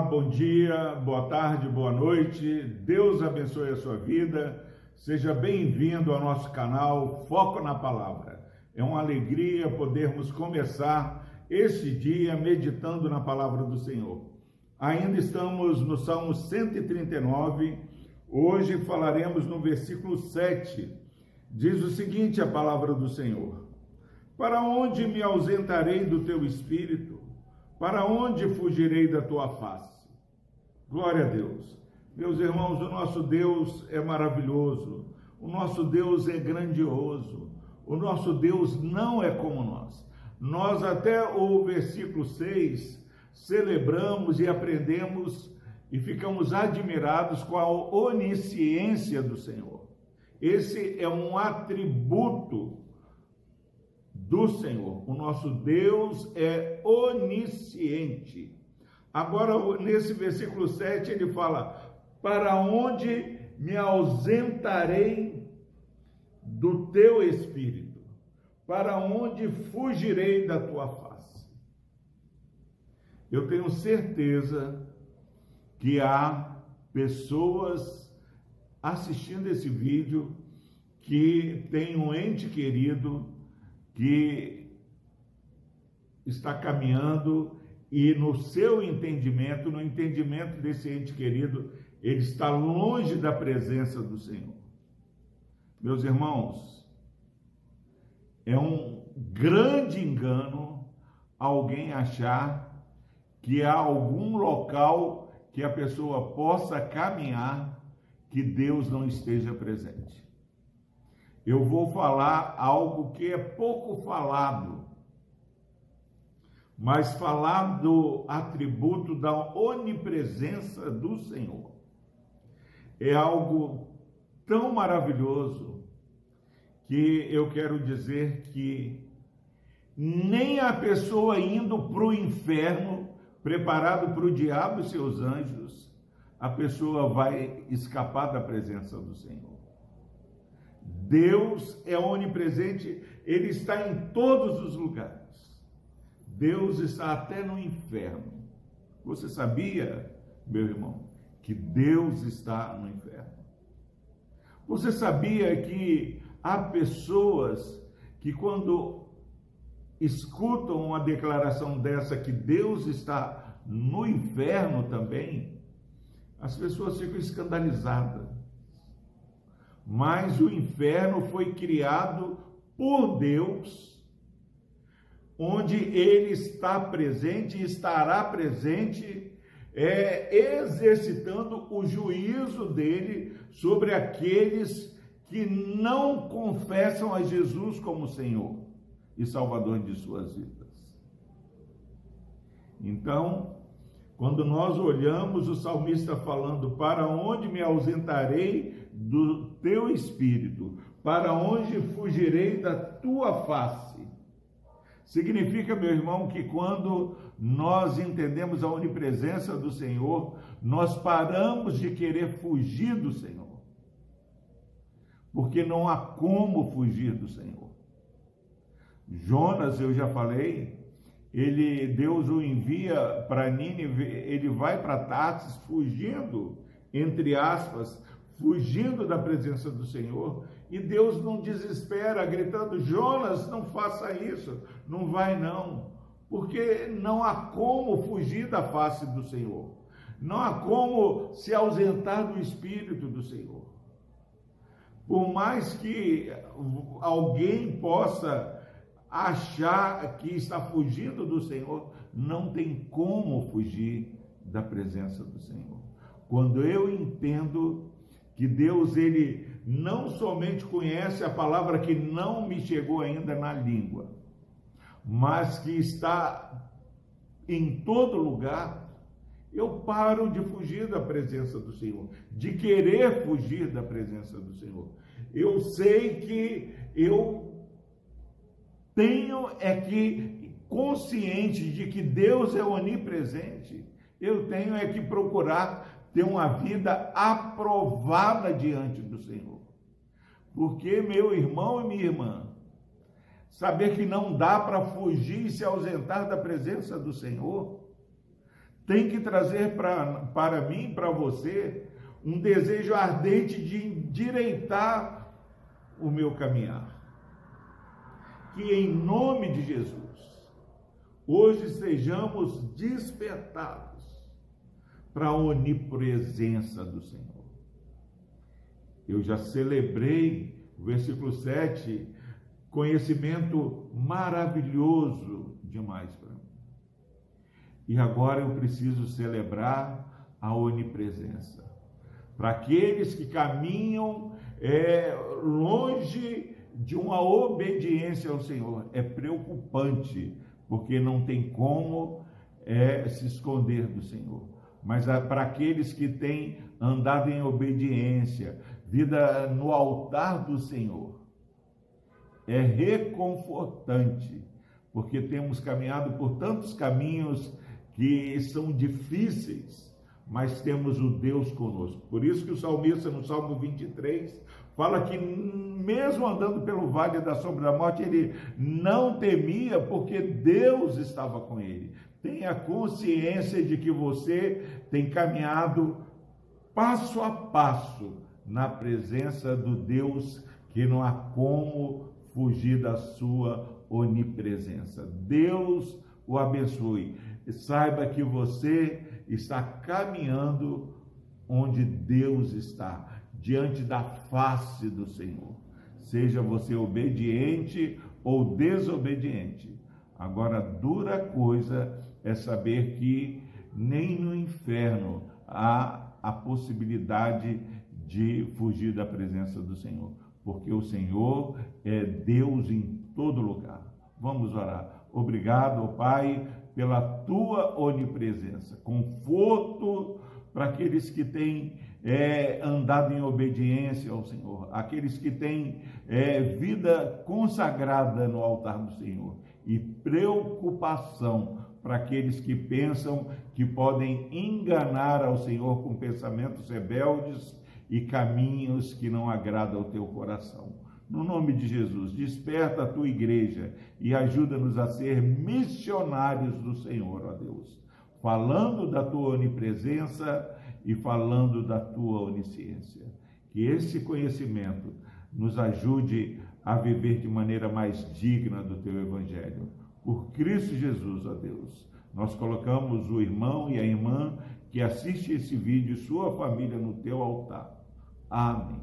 Bom dia, boa tarde, boa noite. Deus abençoe a sua vida. Seja bem-vindo ao nosso canal Foco na Palavra. É uma alegria podermos começar este dia meditando na palavra do Senhor. Ainda estamos no Salmo 139. Hoje falaremos no versículo 7. Diz o seguinte a palavra do Senhor: Para onde me ausentarei do teu espírito? Para onde fugirei da tua face? Glória a Deus. Meus irmãos, o nosso Deus é maravilhoso, o nosso Deus é grandioso, o nosso Deus não é como nós. Nós, até o versículo 6, celebramos e aprendemos e ficamos admirados com a onisciência do Senhor. Esse é um atributo do Senhor. O nosso Deus é onisciente. Agora, nesse versículo 7, ele fala: Para onde me ausentarei do teu espírito? Para onde fugirei da tua face? Eu tenho certeza que há pessoas assistindo esse vídeo que tem um ente querido que está caminhando e no seu entendimento, no entendimento desse ente querido, ele está longe da presença do Senhor. Meus irmãos, é um grande engano alguém achar que há algum local que a pessoa possa caminhar que Deus não esteja presente eu vou falar algo que é pouco falado, mas falar do atributo da onipresença do Senhor. É algo tão maravilhoso que eu quero dizer que nem a pessoa indo para o inferno, preparado para o diabo e seus anjos, a pessoa vai escapar da presença do Senhor. Deus é onipresente, ele está em todos os lugares. Deus está até no inferno. Você sabia, meu irmão, que Deus está no inferno? Você sabia que há pessoas que, quando escutam uma declaração dessa, que Deus está no inferno também, as pessoas ficam escandalizadas mas o inferno foi criado por Deus, onde ele está presente estará presente, é, exercitando o juízo dele sobre aqueles que não confessam a Jesus como Senhor e Salvador de suas vidas. Então, quando nós olhamos o salmista falando: Para onde me ausentarei do teu espírito, para onde fugirei da tua face. Significa, meu irmão, que quando nós entendemos a onipresença do Senhor, nós paramos de querer fugir do Senhor. Porque não há como fugir do Senhor. Jonas, eu já falei, ele Deus o envia para Nínive, ele vai para Tarsis fugindo, entre aspas, fugindo da presença do Senhor, e Deus não desespera, gritando: Jonas, não faça isso, não vai não, porque não há como fugir da face do Senhor, não há como se ausentar do Espírito do Senhor. Por mais que alguém possa achar que está fugindo do Senhor, não tem como fugir da presença do Senhor. Quando eu entendo que Deus ele não somente conhece a palavra que não me chegou ainda na língua, mas que está em todo lugar, eu paro de fugir da presença do Senhor, de querer fugir da presença do Senhor. Eu sei que eu tenho é que consciente de que Deus é onipresente, eu tenho é que procurar ter uma vida aprovada diante do Senhor. Porque, meu irmão e minha irmã, saber que não dá para fugir e se ausentar da presença do Senhor, tem que trazer pra, para mim, para você, um desejo ardente de endireitar o meu caminhar. Que em nome de Jesus, hoje sejamos despertados para a onipresença do Senhor. Eu já celebrei o versículo 7, conhecimento maravilhoso demais para mim. E agora eu preciso celebrar a onipresença. Para aqueles que caminham é, longe de uma obediência ao Senhor, é preocupante, porque não tem como é, se esconder do Senhor. Mas para aqueles que têm andado em obediência, vida no altar do Senhor. É reconfortante, porque temos caminhado por tantos caminhos que são difíceis, mas temos o Deus conosco. Por isso que o salmista no Salmo 23 fala que mesmo andando pelo vale da sombra da morte, ele não temia porque Deus estava com ele. Tenha consciência de que você tem caminhado passo a passo na presença do Deus que não há como fugir da sua onipresença. Deus o abençoe. Saiba que você está caminhando onde Deus está, diante da face do Senhor. Seja você obediente ou desobediente. Agora, dura coisa é saber que nem no inferno há a possibilidade de fugir da presença do Senhor, porque o Senhor é Deus em todo lugar. Vamos orar. Obrigado, Pai, pela tua onipresença, conforto para aqueles que têm é, andado em obediência ao Senhor, aqueles que têm é, vida consagrada no altar do Senhor e preocupação para aqueles que pensam que podem enganar ao Senhor com pensamentos rebeldes e caminhos que não agradam ao teu coração. No nome de Jesus, desperta a tua igreja e ajuda-nos a ser missionários do Senhor, ó Deus, falando da tua onipresença e falando da tua onisciência. Que esse conhecimento nos ajude a viver de maneira mais digna do teu evangelho. Por Cristo Jesus, ó Deus, nós colocamos o irmão e a irmã que assiste esse vídeo e sua família no teu altar Amém.